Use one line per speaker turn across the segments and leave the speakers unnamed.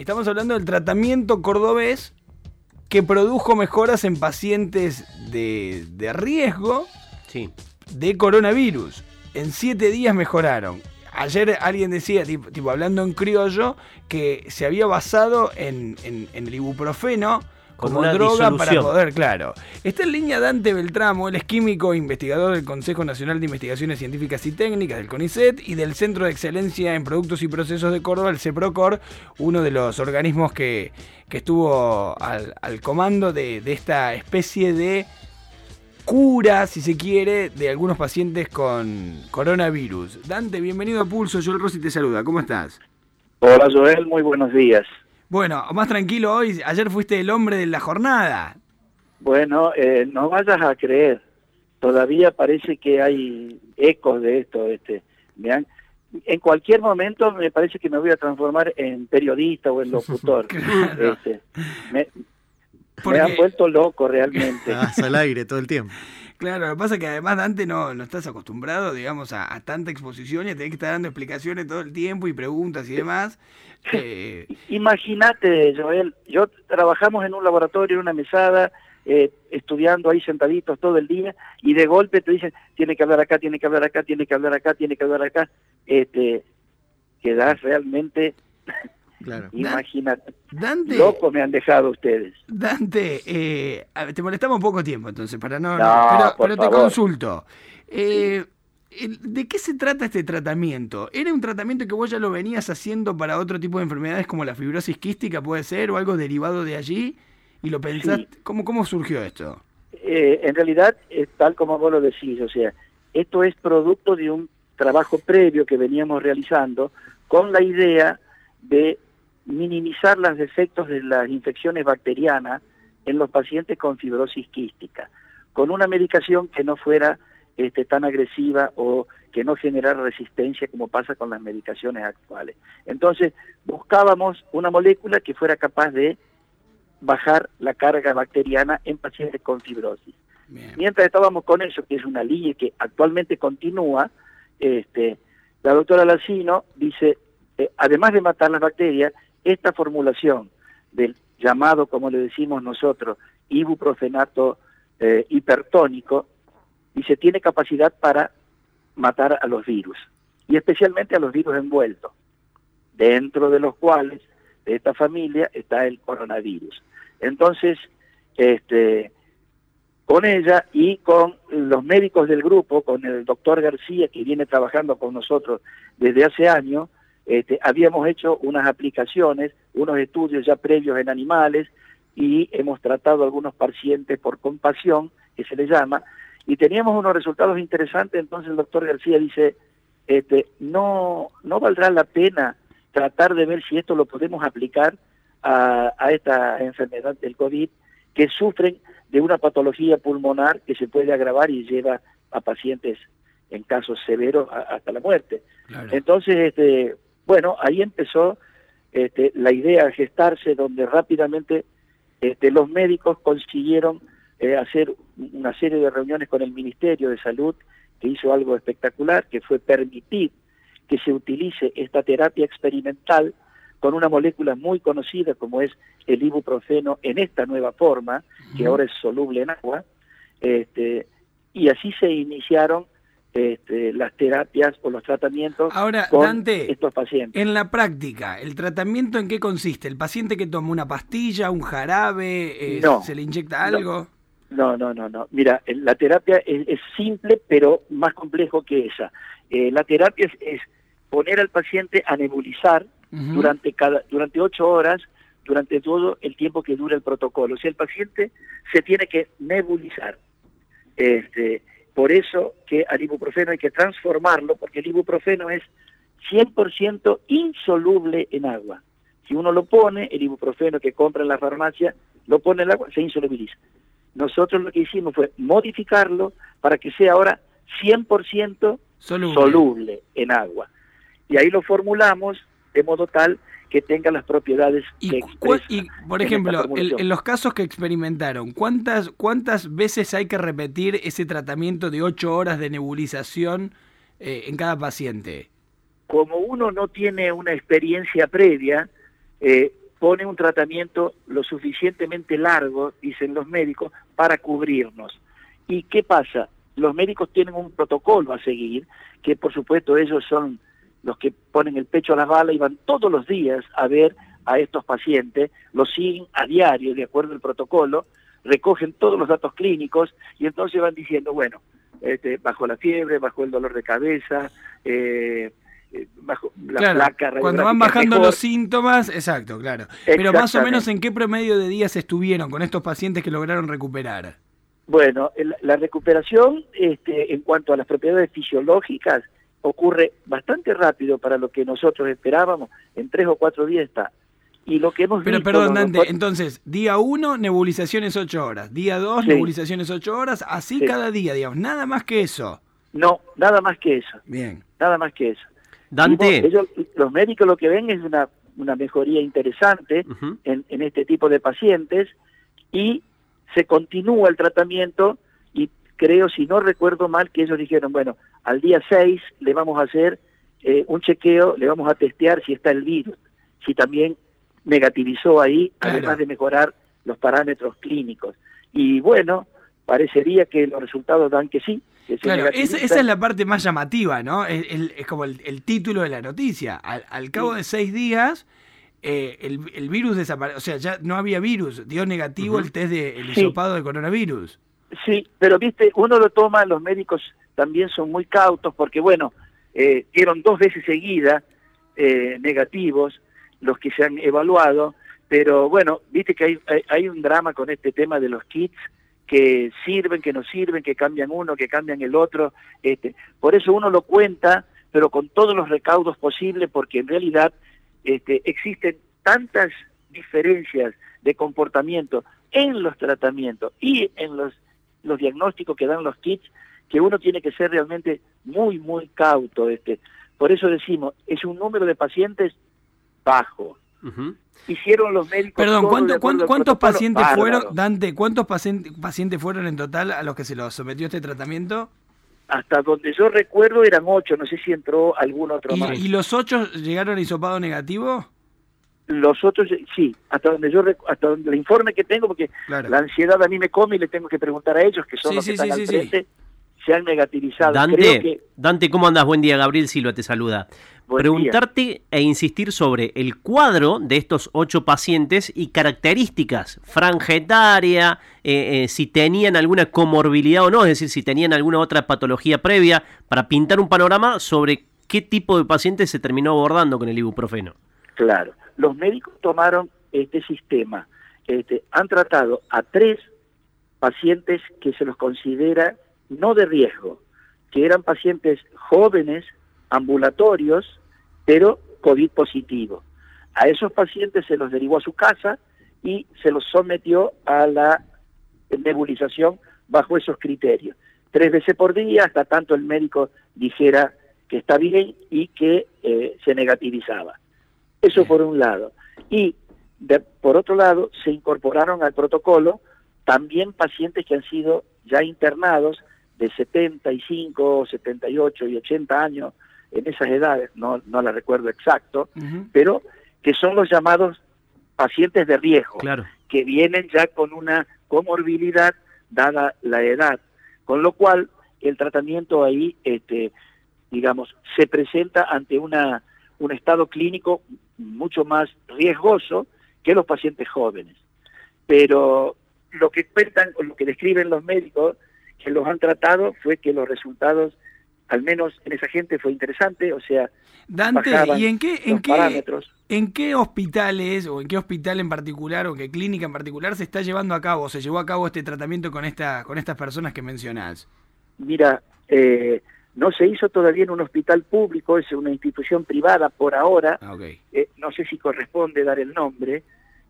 Estamos hablando del tratamiento cordobés que produjo mejoras en pacientes de, de riesgo
Sí.
de coronavirus. En siete días mejoraron. Ayer alguien decía, tipo, tipo, hablando en criollo, que se había basado en, en- en el ibuprofeno
Con
como
una
droga para poder, claro. Está en línea Dante Beltramo, él es químico e investigador del Consejo Nacional de Investigaciones Científicas y Técnicas, del CONICET, y del Centro de Excelencia en Productos y Procesos de Córdoba, el CEPROCOR, uno de los organismos que, que estuvo al, al comando de, de esta especie de cura, si se quiere, de algunos pacientes con coronavirus. Dante, bienvenido a Pulso, Joel Rossi te saluda, ¿cómo estás?
Hola Joel, muy buenos días.
Bueno, más tranquilo hoy, ayer fuiste el hombre de la jornada.
Bueno, eh, no vayas a creer, todavía parece que hay ecos de esto. Este, me han- en cualquier momento me parece que me voy a transformar en periodista o en locutor.
Claro.
Este, me,
Porque-
me han vuelto loco realmente.
Estás al aire todo el tiempo.
Claro, lo que pasa es que además Dante no, no estás acostumbrado, digamos, a, a tanta exposición y a tener que estar dando explicaciones todo el tiempo y preguntas y demás. Eh,
Imagínate, Joel, yo trabajamos en un laboratorio, en una mesada, eh, estudiando ahí sentaditos todo el día, y de golpe te dicen, tiene que hablar acá, tiene que hablar acá, tiene que hablar acá, tiene que hablar acá. Este, quedás realmente,
Claro.
imagínate,
Dante,
loco me han dejado ustedes.
Dante, eh, ver, te molestamos poco tiempo entonces, para no...
No,
pero
por
pero te consulto. Eh, ¿De qué se trata este tratamiento? ¿Era un tratamiento que vos ya lo venías haciendo para otro tipo de enfermedades como la fibrosis quística, puede ser, o algo derivado de allí? ¿Y lo pensaste? ¿Cómo, ¿Cómo surgió esto?
Eh, en realidad, es tal como vos lo decís, o sea, esto es producto de un trabajo previo que veníamos realizando con la idea de minimizar los efectos de las infecciones bacterianas en los pacientes con fibrosis quística, con una medicación que no fuera este, tan agresiva o que no generara resistencia como pasa con las medicaciones actuales. Entonces, buscábamos una molécula que fuera capaz de bajar la carga bacteriana en pacientes con fibrosis.
Bien.
Mientras estábamos con eso, que es una línea que actualmente continúa, este, la doctora Lacino dice, eh, además de matar las bacterias, esta formulación del llamado, como le decimos nosotros, ibuprofenato eh, hipertónico, dice, tiene capacidad para matar a los virus, y especialmente a los virus envueltos, dentro de los cuales, de esta familia, está el coronavirus. Entonces, este, con ella y con los médicos del grupo, con el doctor García, que viene trabajando con nosotros desde hace años, este, habíamos hecho unas aplicaciones, unos estudios ya previos en animales y hemos tratado a algunos pacientes por compasión, que se le llama, y teníamos unos resultados interesantes, entonces el doctor García dice, este, no, no valdrá la pena tratar de ver si esto lo podemos aplicar a, a esta enfermedad del COVID, que sufren de una patología pulmonar que se puede agravar y lleva a pacientes en casos severos a- hasta la muerte.
Claro.
Entonces, este, bueno, ahí empezó este, la idea a gestarse, donde rápidamente este, los médicos consiguieron eh, hacer una serie de reuniones con el Ministerio de Salud, que hizo algo espectacular, que fue permitir que se utilice esta terapia experimental con una molécula muy conocida como es el ibuprofeno en esta nueva forma, que ahora es soluble en agua, este, y así se iniciaron este, las terapias o los tratamientos
Ahora,
con
Dante,
estos pacientes.
En la práctica, ¿el tratamiento en qué consiste? ¿El paciente que toma una pastilla, un jarabe, eh,
No.
se le inyecta algo?
No, no, no, no. Mira, la terapia es, es simple, pero más complejo que esa. Eh, la terapia es, es poner al paciente a nebulizar durante cada durante ocho horas durante todo el tiempo que dura el protocolo. O sea, el paciente se tiene que nebulizar. Este, por eso que al ibuprofeno hay que transformarlo, porque el ibuprofeno es 100% insoluble en agua. Si uno lo pone, el ibuprofeno que compra en la farmacia, lo pone en el agua, se insolubiliza. Nosotros lo que hicimos fue modificarlo para que sea ahora 100%
Soluble.
soluble en agua. Y ahí lo formulamos de modo tal que tenga las propiedades
Y,
que
cu-
expresa
y, por
en
ejemplo, el- en los casos que experimentaron, ¿cuántas, ¿cuántas veces hay que repetir ese tratamiento de 8 horas de nebulización eh, en cada paciente?
Como uno no tiene una experiencia previa, eh, pone un tratamiento lo suficientemente largo, dicen los médicos, para cubrirnos. ¿Y qué pasa? Los médicos tienen un protocolo a seguir, que por supuesto ellos son los que ponen el pecho a las balas y van todos los días a ver a estos pacientes, los siguen a diario de acuerdo al protocolo, recogen todos los datos clínicos y entonces van diciendo, bueno, este, bajo la fiebre, bajo el dolor de cabeza, eh, eh, bajo la placa
Cuando van bajando los síntomas, exacto, claro. Pero más o menos en qué promedio de días estuvieron con estos pacientes que lograron recuperar.
Bueno, la recuperación este, en cuanto a las propiedades fisiológicas ocurre bastante rápido para lo que nosotros esperábamos, en tres o cuatro días está. Y lo que hemos
Pero perdón, Dante, entonces, día uno, nebulizaciones ocho horas, día dos, nebulizaciones ocho horas, así cada día, digamos, nada más que eso.
No, nada más que eso.
Bien.
Nada más que eso.
Dante.
ellos, los médicos lo que ven es una, una mejoría interesante en, en este tipo de pacientes y se continúa el tratamiento y creo, si no recuerdo mal, que ellos dijeron, bueno, al día 6 le vamos a hacer eh, un chequeo, le vamos a testear si está el virus, si también negativizó ahí, además de mejorar los parámetros clínicos. Y bueno, parecería que los resultados dan que sí.
claro, esa, es la parte más llamativa, ¿no? Es, como el, título de la noticia. Al, cabo de seis días, eh, el, virus desapareció, o sea, ya no había virus, dio negativo el test del de, hisopado de coronavirus.
Sí, pero viste, uno lo toma, los médicos también son muy cautos porque, bueno, eh, dieron dos veces seguidas eh, negativos los que se han evaluado, pero bueno, viste que hay, hay, un drama con este tema de los kits que sirven, que no sirven, que cambian uno, que cambian el otro. Este, por eso uno lo cuenta, pero con todos los recaudos posibles, porque en realidad este, existen tantas diferencias de comportamiento en los tratamientos y en los los diagnósticos que dan los kits, que uno tiene que ser realmente muy, muy cauto. Este. Por eso decimos, es un número de pacientes bajo. Hicieron los médicos...
Perdón, ¿cuántos pacientes fueron, Dante, cuántos pacientes fueron en total a los que se los sometió este tratamiento?
Hasta donde yo recuerdo eran ocho, no sé si entró algún otro más.
¿Y los ocho llegaron a hisopado negativo?
los otros sí hasta donde yo hasta donde el informe que tengo porque la ansiedad a mí me come y le tengo que preguntar a ellos que son los que están al frente se han negativizado.
Dante Dante cómo andas buen día Gabriel Silva te saluda. Preguntarte e insistir sobre el cuadro de estos ocho pacientes y características franja etaria eh, eh, si tenían alguna comorbilidad o no es decir si tenían alguna otra patología previa para pintar un panorama sobre qué tipo de pacientes se terminó abordando con el ibuprofeno.
Claro. Los médicos tomaron este sistema, este, han tratado a tres pacientes que se los considera no de riesgo, que eran pacientes jóvenes, ambulatorios, pero COVID positivo. A esos pacientes se los derivó a su casa y se los sometió a la nebulización bajo esos criterios. Tres veces por día, hasta tanto el médico dijera que está bien y que eh, se negativizaba. Eso por un lado. Y por otro lado, se incorporaron al protocolo también pacientes que han sido ya internados de 75, 78 y 80 años en esas edades, no, no la recuerdo exacto, pero que son los llamados pacientes de riesgo, que vienen ya con una comorbilidad dada la edad, con lo cual el tratamiento ahí, este, digamos, se presenta ante una un estado clínico mucho más riesgoso que los pacientes jóvenes. Pero lo que cuentan, lo que describen los médicos que los han tratado fue que los resultados, al menos en esa gente, fue interesante, o sea,
Dante, ¿y en qué, en qué, en qué hospitales o en qué hospital en particular o qué clínica en particular se está llevando a cabo, se llevó a cabo este tratamiento con esta, con estas personas que mencionás?
Mira, eh, no se hizo todavía en un hospital público, es una institución privada por ahora.
Ah,
eh, no sé si corresponde dar el nombre,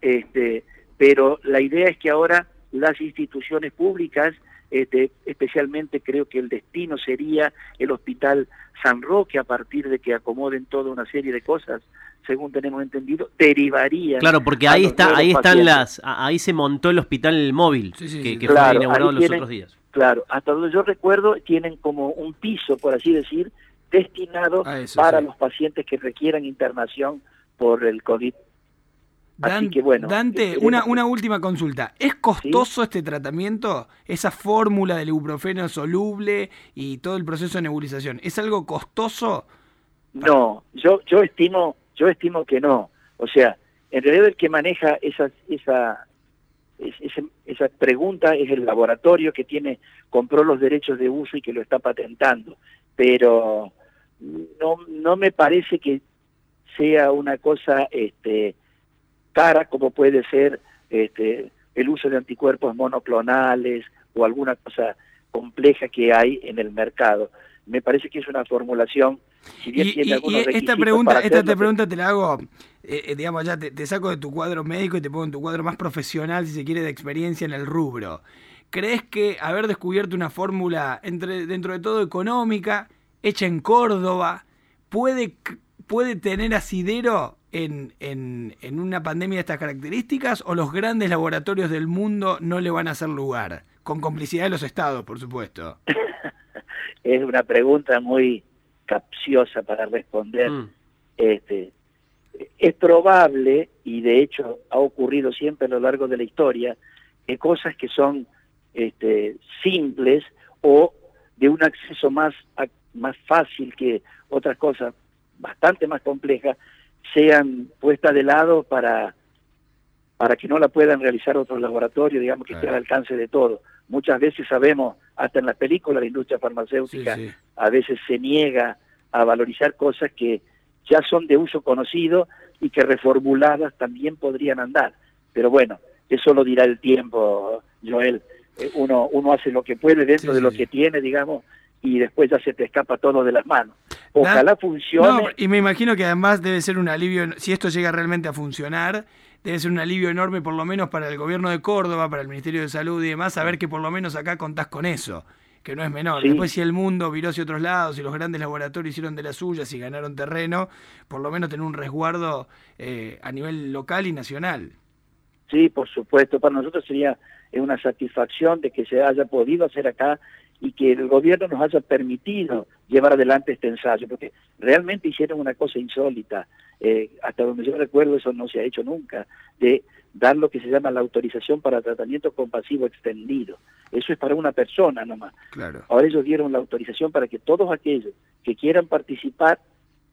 este, pero la idea es que ahora las instituciones públicas, este, especialmente creo que el destino sería el Hospital San Roque, a partir de que acomoden toda una serie de cosas, según tenemos entendido, derivaría.
Claro, porque ahí está, ahí están las, ahí se montó el hospital móvil que, fue inaugurado los otros días.
Claro, hasta donde yo recuerdo tienen como un piso, por así decir, destinado para los pacientes que requieran internación por el COVID. Así que bueno.
Dante, una, una última consulta. ¿Es costoso este tratamiento? Esa fórmula del ibuprofeno soluble y todo el proceso de nebulización. ¿Es algo costoso?
No, yo, yo estimo, yo estimo que no. O sea, en realidad el que maneja esa, esa, esa, esa pregunta es el laboratorio que tiene, compró los derechos de uso y que lo está patentando. Pero no, no me parece que sea una cosa este, cara como puede ser este, el uso de anticuerpos monoclonales o alguna cosa compleja que hay en el mercado. Me parece que es una formulación,
si bien y, esta pregunta, esta te pregunta te la hago, eh, eh, digamos ya te, saco de tu cuadro médico y te pongo en tu cuadro más profesional, si se quiere, de experiencia en el rubro. ¿Crees que haber descubierto una fórmula entre, dentro de todo económica, hecha en Córdoba, puede, puede tener asidero en, en, una pandemia de estas características o los grandes laboratorios del mundo no le van a hacer lugar? Con complicidad de los estados, por supuesto.
es una pregunta muy capciosa para responder. Mm. Este, es probable, y de hecho ha ocurrido siempre a lo largo de la historia, que cosas que son este, simples o de un acceso más, más fácil que otras cosas bastante más complejas, sean puestas de lado para, para que no la puedan realizar otros laboratorios, digamos que esté al alcance de todo. Muchas veces sabemos, hasta en las películas, la industria farmacéutica a veces se niega a valorizar cosas que ya son de uso conocido y que reformuladas también podrían andar. Pero bueno, eso lo dirá el tiempo, Joel. Eh, uno, uno hace lo que puede dentro de lo que tiene, digamos, y después ya se te escapa todo de las manos. Ojalá funcione.
y me imagino que además debe ser un alivio, si esto llega realmente a funcionar, debe ser un alivio enorme por lo menos para el gobierno de Córdoba, para el Ministerio de Salud y demás, saber que por lo menos acá contás con eso, que no es menor. Después si el mundo viró hacia otros lados y los grandes laboratorios hicieron de las suyas y ganaron terreno, por lo menos tener un resguardo eh, a nivel local y nacional.
Sí, por supuesto, para nosotros sería una satisfacción de que se haya podido hacer acá y que el gobierno nos haya permitido llevar adelante este ensayo, porque realmente hicieron una cosa insólita, eh, hasta donde yo recuerdo eso no se ha hecho nunca, de dar lo que se llama la autorización para tratamiento compasivo extendido. Eso es para una persona nomás.
Claro.
Ahora ellos dieron la autorización para que todos aquellos que quieran participar,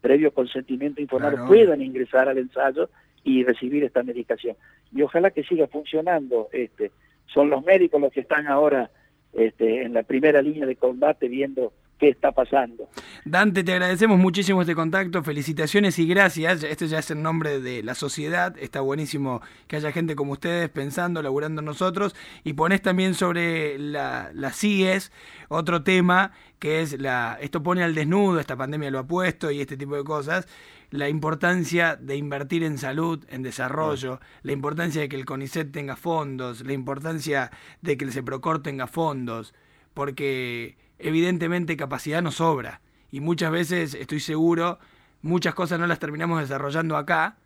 previo consentimiento informado, puedan ingresar al ensayo y recibir esta medicación. Y ojalá que siga funcionando. Este, son los médicos los que están ahora este, en la primera línea de combate viendo qué está pasando.
Dante, te agradecemos muchísimo este contacto, felicitaciones y gracias. Este ya es el nombre de la sociedad, está buenísimo que haya gente como ustedes pensando, laburando nosotros, y pones también sobre la, la CIES otro tema que es la, esto pone al desnudo, esta pandemia lo ha puesto y este tipo de cosas, la importancia de invertir en salud, en desarrollo, la importancia de que el CONICET tenga fondos, la importancia de que el CEPROCOR tenga fondos, porque evidentemente capacidad nos sobra y muchas veces, estoy seguro, muchas cosas no las terminamos desarrollando acá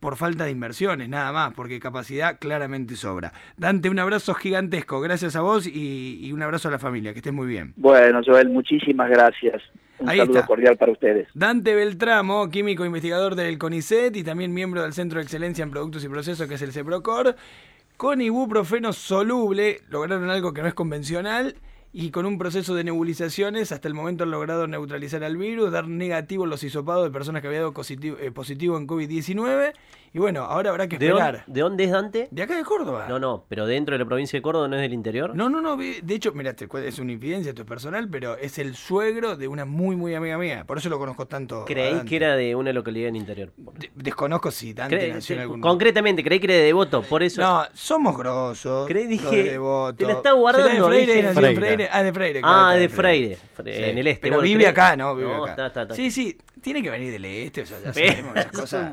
por falta de inversiones, nada más, porque capacidad claramente sobra. Dante, un abrazo gigantesco, gracias a vos y, un abrazo a la familia, que estés muy bien.
Bueno, Joel, muchísimas gracias. Un saludo cordial para ustedes.
Dante Beltramo, químico investigador del CONICET y también miembro del Centro de Excelencia en Productos y Procesos, que es el CEPROCOR. Con ibuprofeno soluble lograron algo que no es convencional y con un proceso de nebulizaciones hasta el momento han logrado neutralizar al virus, dar negativo los hisopados de personas que habían dado positivo, eh, positivo en COVID-19 y bueno, ahora habrá que esperar.
¿De, dónde es Dante?
De acá de Córdoba.
No, no, pero dentro de la provincia de Córdoba no es del interior.
No, no, no. De hecho, mira, es una infidencia, esto es personal, pero es el suegro de una muy, muy amiga mía. Por eso lo conozco tanto.
Creí que era de una localidad en interior.
desconozco si Dante nació en algún
Concretamente, creí que era de Devoto, por eso.
No, somos grosos.
Creí, dije. Devoto. Te la está guardando.
De Freire, nació Freire. Freire. Ah, de Freire.
Ah, de Freire. En el este.
Pero vive acá, ¿no? Vive acá. Sí, sí. Tiene que venir del este, o sea, ya sabemos esas cosas.